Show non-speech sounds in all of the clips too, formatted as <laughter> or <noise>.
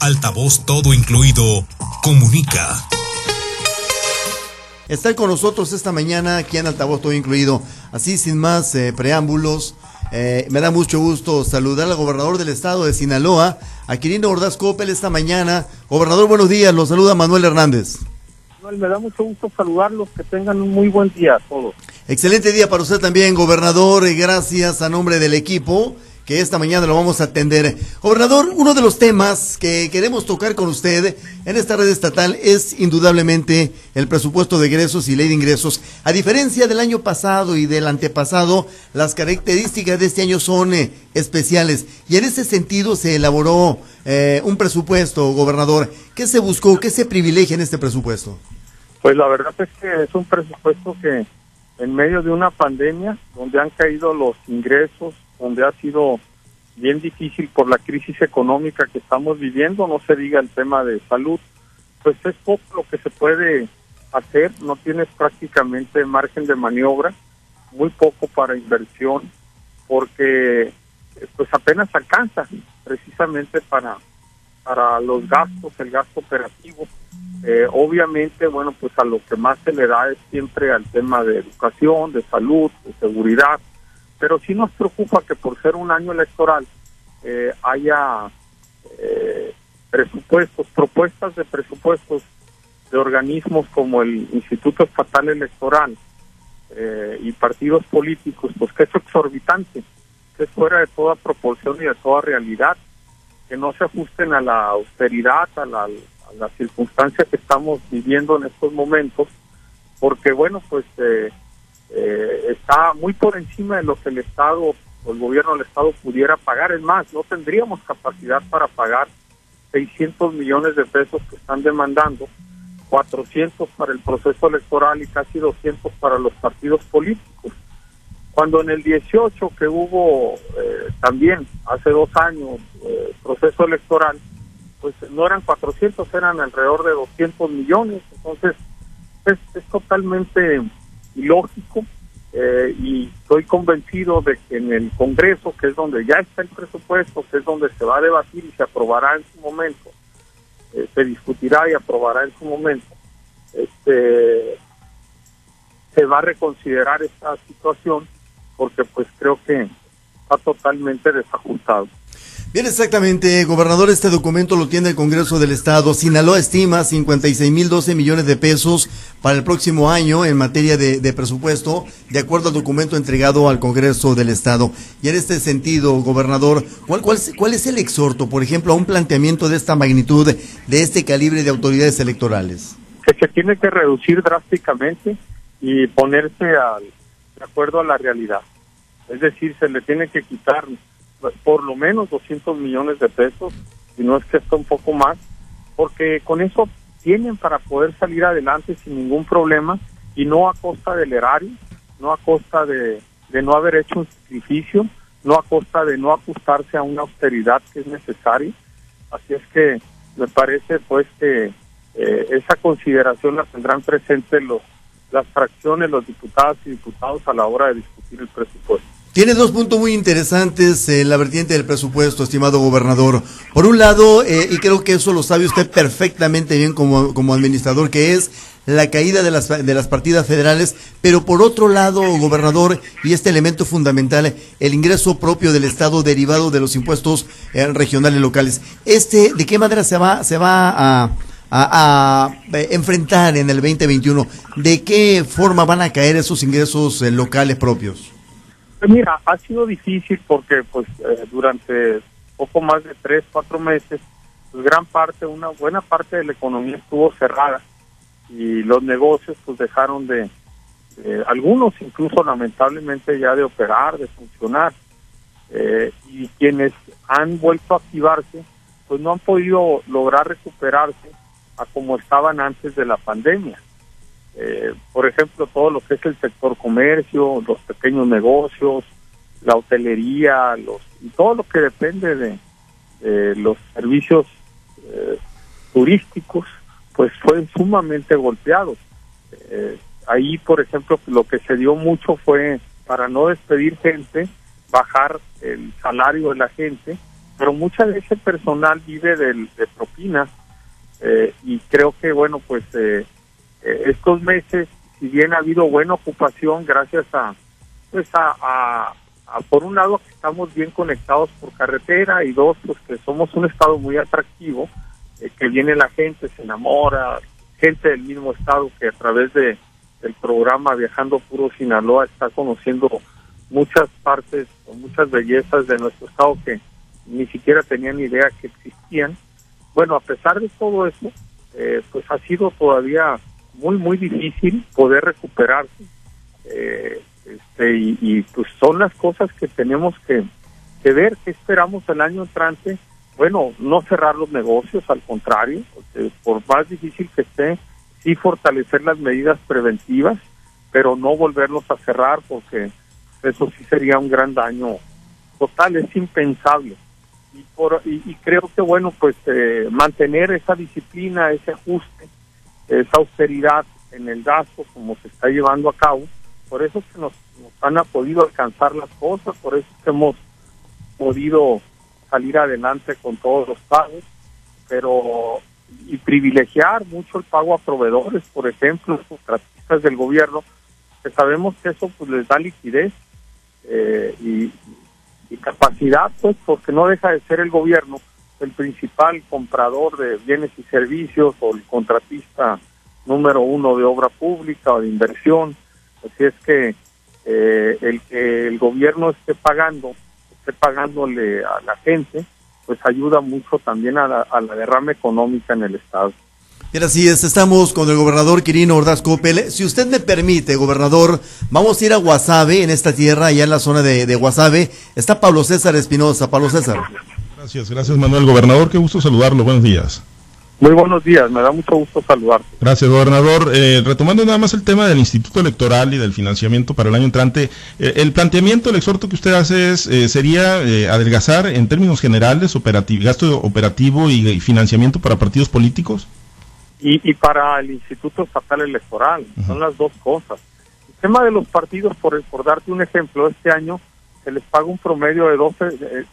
Altavoz todo incluido. Comunica. Están con nosotros esta mañana aquí en Altavoz todo incluido. Así sin más eh, preámbulos, eh, me da mucho gusto saludar al gobernador del estado de Sinaloa, a Quirino Ordaz Coppel, esta mañana. Gobernador, buenos días. Los saluda Manuel Hernández. Manuel, me da mucho gusto saludarlos. Que tengan un muy buen día a todos. Excelente día para usted también, gobernador. Gracias a nombre del equipo que esta mañana lo vamos a atender. Gobernador, uno de los temas que queremos tocar con usted en esta red estatal es indudablemente el presupuesto de ingresos y ley de ingresos. A diferencia del año pasado y del antepasado, las características de este año son eh, especiales y en ese sentido se elaboró eh, un presupuesto, gobernador. ¿Qué se buscó? ¿Qué se privilegia en este presupuesto? Pues la verdad es que es un presupuesto que en medio de una pandemia donde han caído los ingresos, donde ha sido bien difícil por la crisis económica que estamos viviendo, no se diga el tema de salud, pues es poco lo que se puede hacer, no tienes prácticamente margen de maniobra, muy poco para inversión, porque pues apenas alcanza precisamente para, para los gastos, el gasto operativo. Eh, obviamente, bueno, pues a lo que más se le da es siempre al tema de educación, de salud, de seguridad, pero sí nos preocupa que por ser un año electoral eh, haya eh, presupuestos, propuestas de presupuestos de organismos como el Instituto Estatal Electoral eh, y partidos políticos, pues que es exorbitante, que es fuera de toda proporción y de toda realidad, que no se ajusten a la austeridad, a la, a la circunstancia que estamos viviendo en estos momentos, porque bueno, pues eh, eh, está muy por encima de lo que el Estado o el gobierno del Estado pudiera pagar. Es más, no tendríamos capacidad para pagar 600 millones de pesos que están demandando, 400 para el proceso electoral y casi 200 para los partidos políticos. Cuando en el 18 que hubo eh, también, hace dos años, eh, proceso electoral, pues no eran 400, eran alrededor de 200 millones. Entonces, es, es totalmente ilógico eh, y estoy convencido de que en el Congreso, que es donde ya está el presupuesto, que es donde se va a debatir y se aprobará en su momento, eh, se discutirá y aprobará en su momento, este, se va a reconsiderar esta situación porque pues creo que está totalmente desajustado. Bien, exactamente, gobernador, este documento lo tiene el Congreso del Estado. Sinaloa estima 56 mil 12 millones de pesos para el próximo año en materia de, presupuesto, de acuerdo al documento entregado al Congreso del Estado. Y en este sentido, gobernador, ¿cuál, cuál, cuál es el exhorto, por ejemplo, a un planteamiento de esta magnitud, de este calibre de autoridades electorales? Que se tiene que reducir drásticamente y ponerse al, de acuerdo a la realidad. Es decir, se le tiene que quitar por lo menos 200 millones de pesos, si no es que está un poco más, porque con eso tienen para poder salir adelante sin ningún problema y no a costa del erario, no a costa de, de no haber hecho un sacrificio, no a costa de no ajustarse a una austeridad que es necesaria. Así es que me parece pues que eh, esa consideración la tendrán presente los las fracciones, los diputados y diputados a la hora de discutir el presupuesto. Tiene dos puntos muy interesantes en la vertiente del presupuesto, estimado gobernador. Por un lado, eh, y creo que eso lo sabe usted perfectamente bien como, como administrador, que es la caída de las, de las partidas federales, pero por otro lado, gobernador, y este elemento fundamental, el ingreso propio del Estado derivado de los impuestos eh, regionales locales. Este, ¿de qué manera se va, se va a, eh, enfrentar en el 2021? ¿De qué forma van a caer esos ingresos locales propios? Pues mira, ha sido difícil porque pues eh, durante poco más de tres, cuatro meses, pues gran parte, una buena parte de la economía estuvo cerrada y los negocios pues dejaron de, algunos incluso lamentablemente ya de operar, de funcionar. Eh, y quienes han vuelto a activarse, pues no han podido lograr recuperarse a como estaban antes de la pandemia. Eh, por ejemplo, todo lo que es el sector comercio, los pequeños negocios, la hotelería, los todo lo que depende de, los servicios eh, turísticos, pues fue sumamente golpeados. Eh, ahí, por ejemplo, lo que se dio mucho fue para no despedir gente, bajar el salario de la gente pero mucha de ese personal vive del, de propinas eh, y creo que, bueno, pues eh, eh, estos meses, si bien ha habido buena ocupación gracias a, pues a, a, por un lado que estamos bien conectados por carretera y dos, pues que somos un estado muy atractivo, que viene la gente, se enamora, gente del mismo estado que a través de del programa Viajando Puro Sinaloa está conociendo muchas partes o muchas bellezas de nuestro estado que ni siquiera tenían idea que existían. Bueno, a pesar de todo eso, eh, pues ha sido todavía muy, muy difícil poder recuperarse. Eh, este, y, pues son las cosas que tenemos que, ver, que esperamos el año entrante. Bueno, no cerrar los negocios, al contrario, por más difícil que esté, sí fortalecer las medidas preventivas, pero no volverlos a cerrar porque eso sí sería un gran daño total, es impensable. Y, por, y, creo que, bueno, pues eh, mantener esa disciplina, ese ajuste, esa austeridad en el gasto como se está llevando a cabo, por eso que nos, nos han podido alcanzar las cosas, por eso que hemos podido salir adelante con todos los pagos, pero y privilegiar mucho el pago a proveedores, por ejemplo, contratistas del gobierno, que sabemos que eso pues les da liquidez eh, y, capacidad, pues porque no deja de ser el gobierno el principal comprador de bienes y servicios o el contratista número uno de obra pública o de inversión. Así es que eh, el que el gobierno esté pagando, esté pagándole a la gente, pues ayuda mucho también a la, derrama económica en el Estado. Y así es, estamos con el gobernador Quirino Ordaz Copel. Si usted me permite, gobernador, vamos a ir a Guasave, en esta tierra, allá en la zona de, de Guasave. Está Pablo César Espinosa. Pablo César. Gracias, gracias Manuel. Gobernador, qué gusto saludarlo. Buenos días. Muy buenos días, me da mucho gusto saludarte. Gracias, gobernador. Eh, retomando nada más el tema del Instituto Electoral y del financiamiento para el año entrante, eh, el planteamiento, el exhorto que usted hace es, eh, sería adelgazar en términos generales operativo, gasto operativo y, financiamiento para partidos políticos. Y, para el Instituto Estatal Electoral, son las dos cosas. El tema de los partidos, por, por darte un ejemplo, este año se les paga un promedio de 12,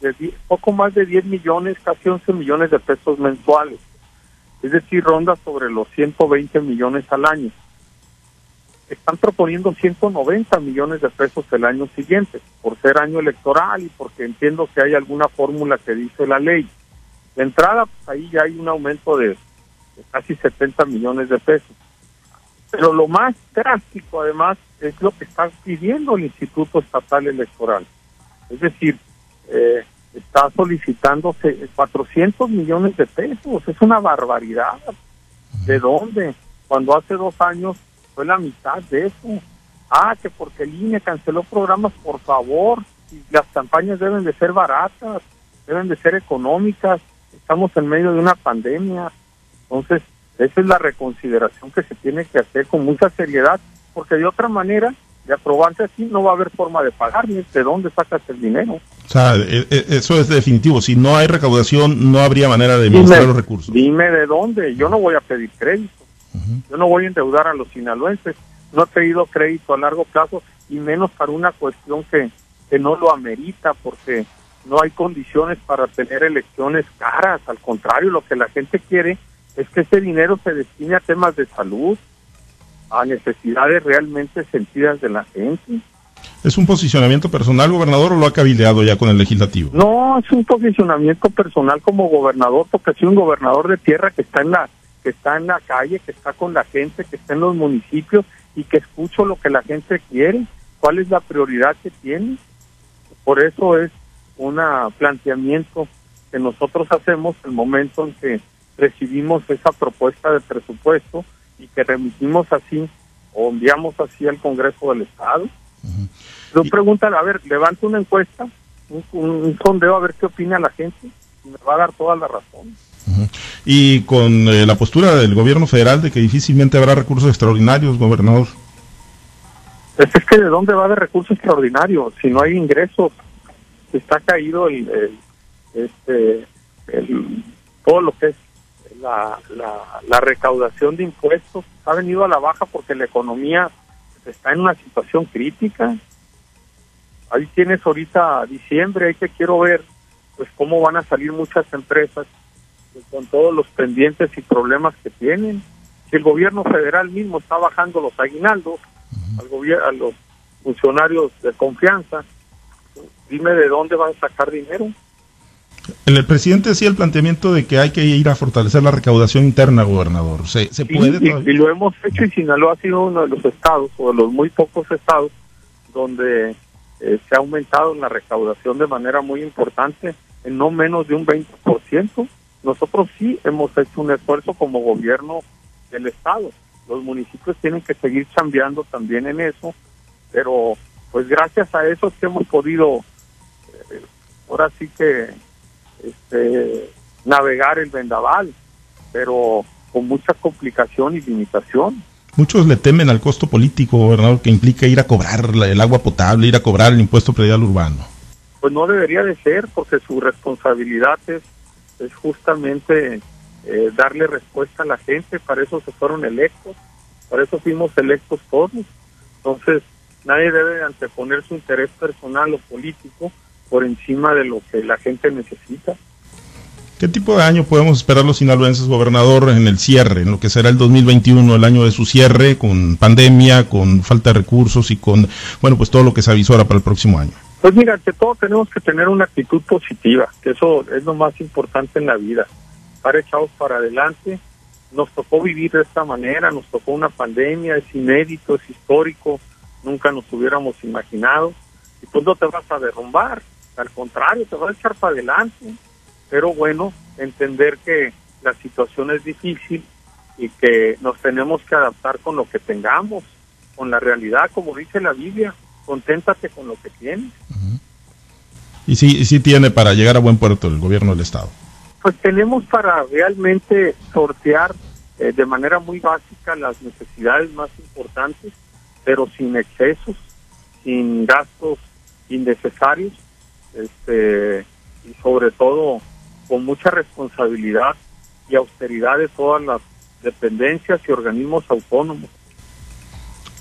de poco más de 10 millones, casi 11 millones de pesos mensuales es decir, ronda sobre los 120 millones al año. Están proponiendo 190 millones de pesos el año siguiente, por ser año electoral y porque entiendo que hay alguna fórmula que dice la ley. De entrada, pues ahí ya hay un aumento de, casi 70 millones de pesos. Pero lo más drástico, además, es lo que está pidiendo el Instituto Estatal Electoral. Es decir, eh, está solicitándose 400 millones de pesos. Es una barbaridad. ¿De dónde? Cuando hace dos años fue la mitad de eso. Ah, que porque el INE canceló programas, por favor. Las campañas deben de ser baratas, deben de ser económicas. Estamos en medio de una pandemia. Entonces, esa es la reconsideración que se tiene que hacer con mucha seriedad, porque de otra manera de aprobarse así, no va a haber forma de pagar, ni de dónde sacas el dinero. O sea, e, e, eso es definitivo. Si no hay recaudación, no habría manera de administrar los recursos. Dime de dónde. Yo no voy a pedir crédito. Yo no voy a endeudar a los sinaloenses. No he pedido crédito a largo plazo y menos para una cuestión que, que no lo amerita, porque no hay condiciones para tener elecciones caras. Al contrario, lo que la gente quiere es que ese dinero se destine a temas de salud, a necesidades realmente sentidas de la gente. ¿Es un posicionamiento personal, gobernador, o lo ha cabildeado ya con el legislativo? No, es un posicionamiento personal como gobernador, porque soy un gobernador de tierra que está en la que está en la calle, que está con la gente, que está en los municipios y que escucho lo que la gente quiere, cuál es la prioridad que tiene. Por eso es un planteamiento que nosotros hacemos el momento en que recibimos esa propuesta de presupuesto y que remitimos así o enviamos así al Congreso del Estado. Nos preguntan, a ver, levante una encuesta, un, sondeo a ver qué opina la gente y me va a dar toda la razón. Y con eh, la postura del gobierno federal de que difícilmente habrá recursos extraordinarios, gobernador. Pues es que de dónde va de recursos extraordinarios si no hay ingresos, está caído el, este el, todo lo que es la, la, recaudación de impuestos ha venido a la baja porque la economía está en una situación crítica. Ahí tienes ahorita diciembre, ahí que quiero ver pues cómo van a salir muchas empresas pues, con todos los pendientes y problemas que tienen. Si el gobierno federal mismo está bajando los aguinaldos al gobierno, a los funcionarios de confianza, dime de dónde van a sacar dinero. El, presidente hacía el planteamiento de que hay que ir a fortalecer la recaudación interna, gobernador. ¿Se, puede? Y, lo hemos hecho y Sinaloa ha sido uno de los estados, o de los muy pocos estados, donde eh, se ha aumentado la recaudación de manera muy importante, en no menos de un 20%. Nosotros sí hemos hecho un esfuerzo como gobierno del estado. Los municipios tienen que seguir cambiando también en eso, pero pues gracias a eso es que hemos podido, eh, ahora sí que este, navegar el vendaval, pero con mucha complicación y limitación. Muchos le temen al costo político, gobernador, que implica ir a cobrar el agua potable, ir a cobrar el impuesto predial urbano. Pues no debería de ser, porque su responsabilidad es, es justamente eh, darle respuesta a la gente, para eso se fueron electos, para eso fuimos electos todos. Entonces, nadie debe anteponer su interés personal o político por encima de lo que la gente necesita. ¿Qué tipo de año podemos esperar los sinaloenses, gobernador, en el cierre, en lo que será el 2021, el año de su cierre, con pandemia, con falta de recursos y con, bueno, pues todo lo que se avisora para el próximo año? Pues mira, ante todo tenemos que tener una actitud positiva, que eso es lo más importante en la vida. Estar echados para adelante. Nos tocó vivir de esta manera, nos tocó una pandemia, es inédito, es histórico, nunca nos hubiéramos imaginado. Y pues no te vas a derrumbar, al contrario, te vas a echar para adelante. Pero bueno, entender que la situación es difícil y que nos tenemos que adaptar con lo que tengamos, con la realidad, como dice la Biblia, conténtate con lo que tienes. Y sí, sí tiene para llegar a buen puerto el gobierno del Estado. Pues tenemos para realmente sortear eh, de manera muy básica las necesidades más importantes, pero sin excesos, sin gastos innecesarios, este, y sobre todo con mucha responsabilidad y austeridad de todas las dependencias y organismos autónomos.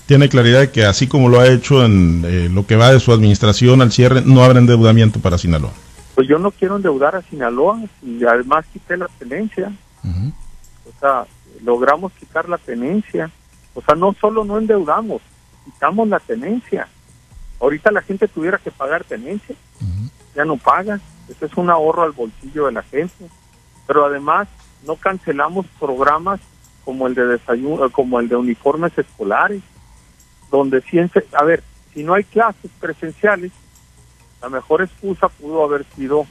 Tiene claridad de que así como lo ha hecho en eh, lo que va de su administración al cierre, no habrá endeudamiento para Sinaloa. Pues yo no quiero endeudar a Sinaloa y además quité la tenencia. O sea, logramos quitar la tenencia. O sea, no solo no endeudamos, quitamos la tenencia. Ahorita la gente tuviera que pagar tenencia, ya no paga. Eso es un ahorro al bolsillo de la gente. Pero además no cancelamos programas como el de desayuno, como el de uniformes escolares, donde ciencia, a ver, si no hay clases presenciales, la mejor excusa pudo haber sido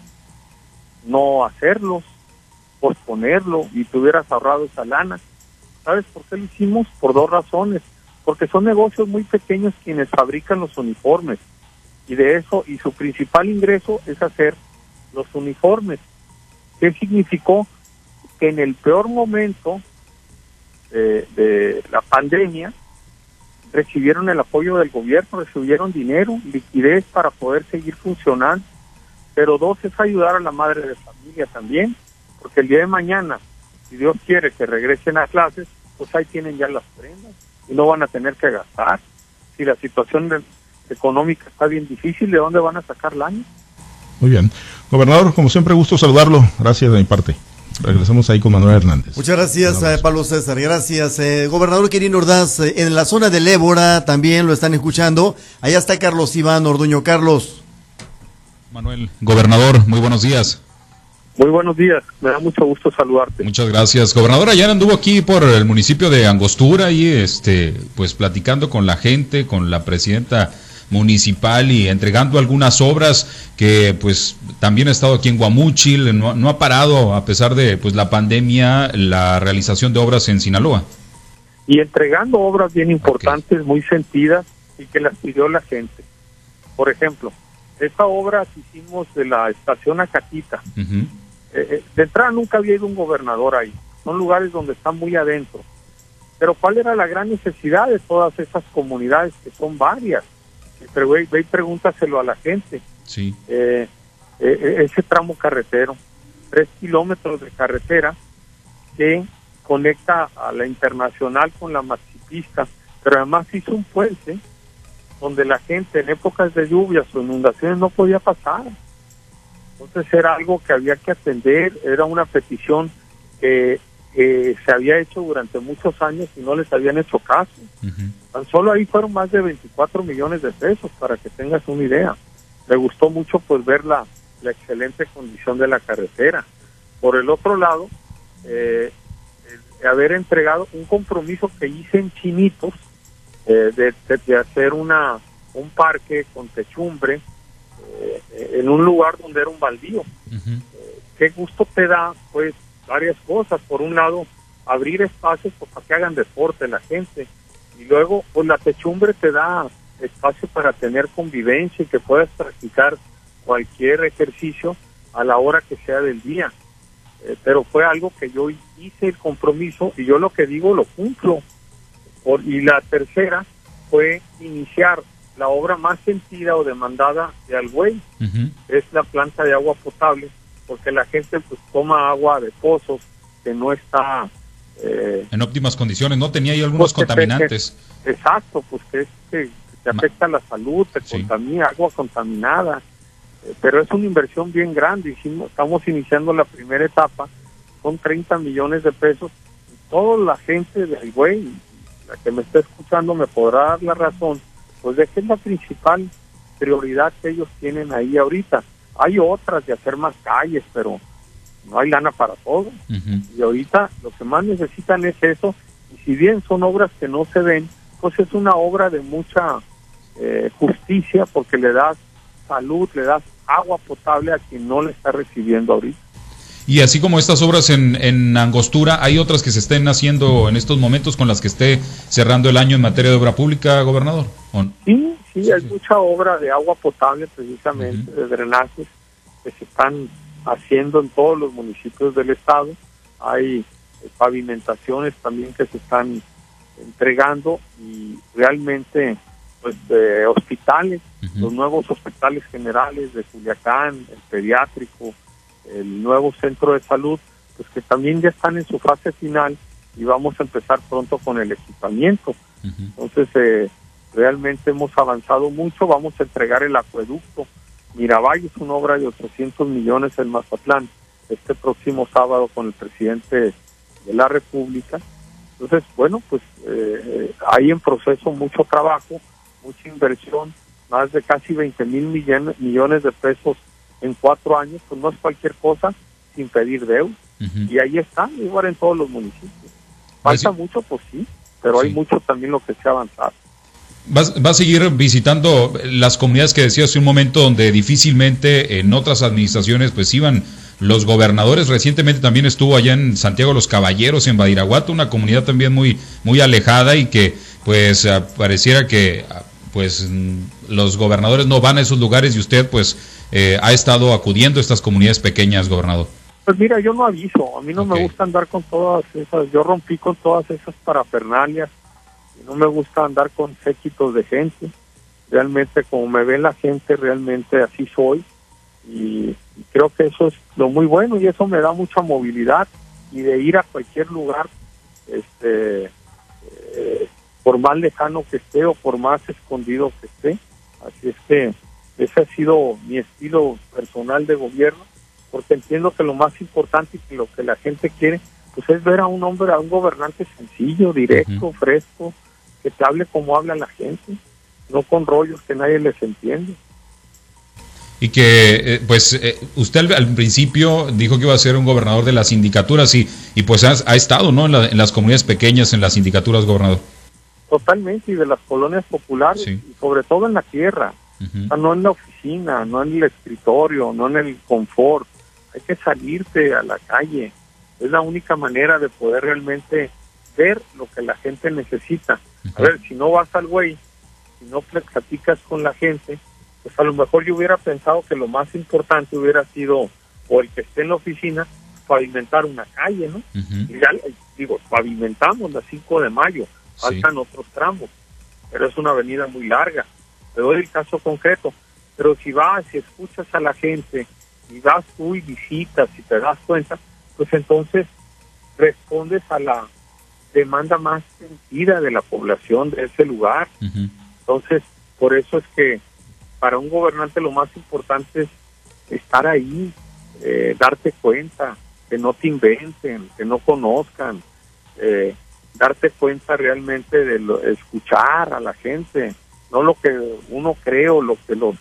no hacerlos, posponerlo y te hubieras ahorrado esa lana. ¿Sabes por qué lo hicimos? Por dos razones. Porque son negocios muy pequeños quienes fabrican los uniformes. Y de eso, y su principal ingreso es hacer los uniformes. ¿Qué significó? Que en el peor momento de la pandemia recibieron el apoyo del gobierno, recibieron dinero, liquidez para poder seguir funcionando. Pero dos es ayudar a la madre de familia también, porque el día de mañana, si Dios quiere que regresen a clases, pues ahí tienen ya las prendas y no van a tener que gastar. Si la situación económica está bien difícil, ¿de dónde van a sacar el año? Muy bien. Gobernador, como siempre, gusto saludarlo. Gracias de mi parte. Regresamos ahí con Manuel Hernández. Muchas gracias, eh, Pablo César. Gracias. Eh, gobernador Quirino Ordaz, eh, en la zona del Ébora también lo están escuchando. Allá está Carlos Iván Orduño. Carlos. Manuel, gobernador, muy buenos días. Muy buenos días, me da mucho gusto saludarte. Muchas gracias. Gobernador, ayer anduvo aquí por el municipio de Angostura y este, pues platicando con la gente, con la presidenta municipal y entregando algunas obras que pues también ha estado aquí en Guamúchil, no, ha parado a pesar de pues la pandemia la realización de obras en Sinaloa. Y entregando obras bien importantes, muy sentidas y que las pidió la gente. Por ejemplo, esta obra que hicimos de la estación Acatita, eh, eh, de entrada nunca había ido un gobernador ahí, son lugares donde están muy adentro. Pero ¿cuál era la gran necesidad de todas esas comunidades, que son varias? pero ve, ve y pregúntaselo a la gente. Sí. Eh, eh, eh, ese tramo carretero, tres kilómetros de carretera que conecta a la internacional con la maxipista, pero además hizo un puente donde la gente en épocas de lluvias o inundaciones no podía pasar. Entonces era algo que había que atender, era una petición que se había hecho durante muchos años y no les habían hecho caso. Tan solo ahí fueron más de 24 millones de pesos, para que tengas una idea. Me gustó mucho pues ver la, la excelente condición de la carretera. Por el otro lado, eh, haber entregado un compromiso que hice en Chinitos eh, de, hacer una un parque con techumbre eh, en un lugar donde era un baldío. Eh, qué gusto te da, pues, varias cosas. Por un lado, abrir espacios pues, para que hagan deporte la gente. Y luego, pues, la techumbre te da espacio para tener convivencia y que puedas practicar cualquier ejercicio a la hora que sea del día. Eh, pero fue algo que yo hice el compromiso y yo lo que digo lo cumplo. Por, y la tercera fue iniciar la obra más sentida o demandada de Algüey, es la planta de agua potable, porque la gente pues toma agua de pozos que no está... Eh, en óptimas condiciones, ¿no? Tenía ahí algunos pues, contaminantes. exacto, pues que, que, te afecta la salud, te contamina, agua contaminada pero es una inversión bien grande. Hicimos, estamos iniciando la primera etapa, son 30 millones de pesos. Toda la gente de Higüey, la que me está escuchando, me podrá dar la razón, pues de que es la principal prioridad que ellos tienen ahí ahorita. Hay otras de hacer más calles, pero no hay lana para todo. Y ahorita lo que más necesitan es eso. Y si bien son obras que no se ven, pues es una obra de mucha eh, justicia porque le das salud, le das agua potable a quien no le está recibiendo ahorita. Y así como estas obras en, en, Angostura, ¿hay otras que se estén haciendo en estos momentos con las que esté cerrando el año en materia de obra pública, gobernador? Sí, sí, hay mucha obra de agua potable precisamente, de drenajes, que se están haciendo en todos los municipios del estado. Hay eh, pavimentaciones también que se están entregando y realmente pues hospitales, los nuevos hospitales generales de Culiacán, el pediátrico, el nuevo centro de salud, pues que también ya están en su fase final y vamos a empezar pronto con el equipamiento. Entonces, eh, realmente hemos avanzado mucho, vamos a entregar el acueducto. Mirabay es una obra de 800 millones en Mazatlán, este próximo sábado con el presidente de la República. Entonces, bueno, pues eh, hay en proceso mucho trabajo mucha inversión, más de casi 20 mil millones, millones de pesos en cuatro años, pues no es cualquier cosa sin pedir deuda. Y ahí está, igual en todos los municipios. Falta mucho, pues sí, pero hay mucho también lo que se ha avanzado. Va, a seguir visitando las comunidades que decía hace un momento donde difícilmente en otras administraciones pues iban los gobernadores. Recientemente también estuvo allá en Santiago los Caballeros, en Badiraguato, una comunidad también muy, muy alejada y que pues pareciera que pues los gobernadores no van a esos lugares y usted pues eh, ha estado acudiendo a estas comunidades pequeñas, gobernador. Pues mira, yo no aviso, a mí no me gusta andar con todas esas, yo rompí con todas esas parafernalias, no me gusta andar con séquitos de gente, realmente como me ve la gente, realmente así soy, y, creo que eso es lo muy bueno y eso me da mucha movilidad y de ir a cualquier lugar, este, eh, por más lejano que esté o por más escondido que esté. Así es que ese ha sido mi estilo personal de gobierno, porque entiendo que lo más importante y que lo que la gente quiere, pues es ver a un hombre, a un gobernante sencillo, directo, fresco, que te hable como habla la gente, no con rollos que nadie les entiende. Y que, eh, pues, eh, usted al, principio dijo que iba a ser un gobernador de las sindicaturas y, y pues ha, estado, ¿no? En, en las comunidades pequeñas, en las sindicaturas, gobernador. Totalmente, y de las colonias populares, y sobre todo en la tierra, no en la oficina, no en el escritorio, no en el confort. Hay que salirte a la calle. Es la única manera de poder realmente ver lo que la gente necesita. A ver, si no vas al güey, si no platicas con la gente, pues a lo mejor yo hubiera pensado que lo más importante hubiera sido, o el que esté en la oficina, pavimentar una calle, ¿no? Y ya, digo, pavimentamos la 5 de mayo, faltan otros tramos, pero es una avenida muy larga. Te doy el caso concreto, pero si vas y escuchas a la gente y vas tú y visitas y te das cuenta, pues entonces respondes a la demanda más sentida de la población de ese lugar. Entonces, por eso es que para un gobernante lo más importante es estar ahí, eh, darte cuenta, que no te inventen, que no conozcan, eh, darte cuenta realmente de lo, escuchar a la gente, no lo que uno cree o lo que los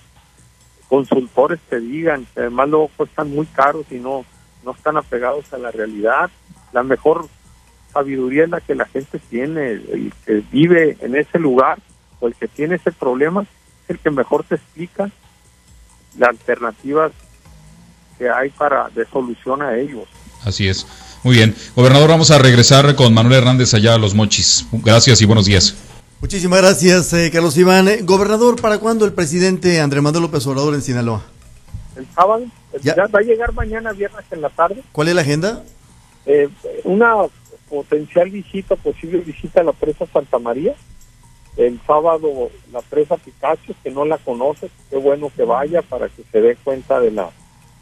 consultores te digan, que además luego cuestan muy caros y no, no están apegados a la realidad. La mejor sabiduría es la que la gente tiene, el que vive en ese lugar o el que tiene ese problema es el que mejor te explica las alternativas que hay para de solución a ellos. Así es. Muy bien. Gobernador, vamos a regresar con Manuel Hernández allá a Los Mochis. Gracias y buenos días. Muchísimas gracias, eh, Carlos Iván. Eh, gobernador, ¿para cuándo el presidente Andrés Manuel López Obrador en Sinaloa? El sábado, Ya. ya, va a llegar mañana viernes en la tarde. ¿Cuál es la agenda? Eh, una potencial visita, posible visita a la presa Santa María. El sábado la presa Picacho, que no la conoce, qué bueno que vaya para que se dé cuenta de la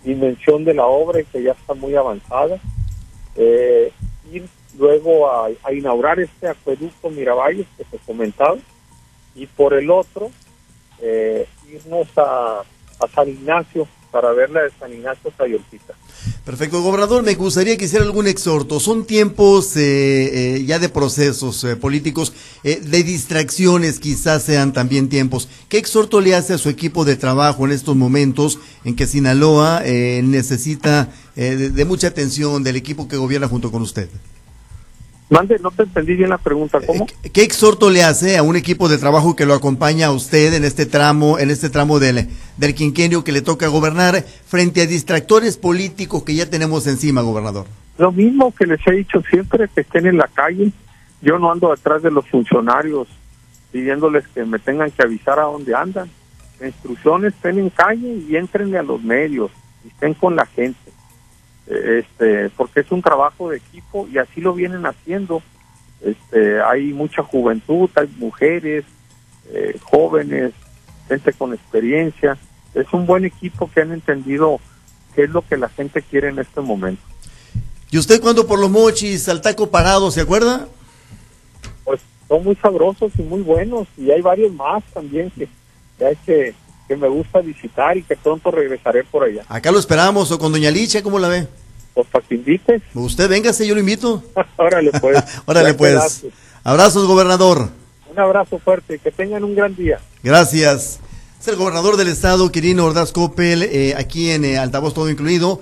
dimensión de la obra y que ya está muy avanzada. Eh, ir luego a, inaugurar este acueducto Miravalles que se comentaba y por el otro eh, irnos a, a San Ignacio para ver la de San Ignacio Sayoltita. Perfecto, gobernador, me gustaría que hiciera algún exhorto. Son tiempos eh, eh, ya de procesos eh, políticos, eh, de distracciones quizás sean también tiempos. ¿Qué exhorto le hace a su equipo de trabajo en estos momentos en que Sinaloa eh, necesita de mucha atención del equipo que gobierna junto con usted? Mande, no te entendí bien la pregunta. ¿Cómo? Eh, ¿Qué exhorto le hace a un equipo de trabajo que lo acompaña a usted en este tramo, en este tramo del, del quinquenio que le toca gobernar frente a distractores políticos que ya tenemos encima, gobernador? Lo mismo que les he dicho siempre, que estén en la calle. Yo no ando detrás de los funcionarios pidiéndoles que me tengan que avisar a dónde andan. La instrucción estén en calle y entren a los medios, y estén con la gente. Este, porque es un trabajo de equipo y así lo vienen haciendo. Este, hay mucha juventud, hay mujeres, eh, jóvenes, gente con experiencia. Es un buen equipo que han entendido qué es lo que la gente quiere en este momento. ¿Y usted cuando por los mochis al taco parado, se acuerda? pues son muy sabrosos y muy buenos y hay varios más también que, que hay que, que me gusta visitar y que pronto regresaré por allá. Acá lo esperamos, o con Doña Licha, ¿cómo la ve? Pues para que invites, Usted véngase, yo lo invito. <laughs> órale pues. <laughs> Órale pues. Abrazos, gobernador. Un abrazo fuerte que tengan un gran día. Gracias. Es el gobernador del estado, Quirino Ordaz Coppel, eh, aquí en eh, Altavoz Todo Incluido.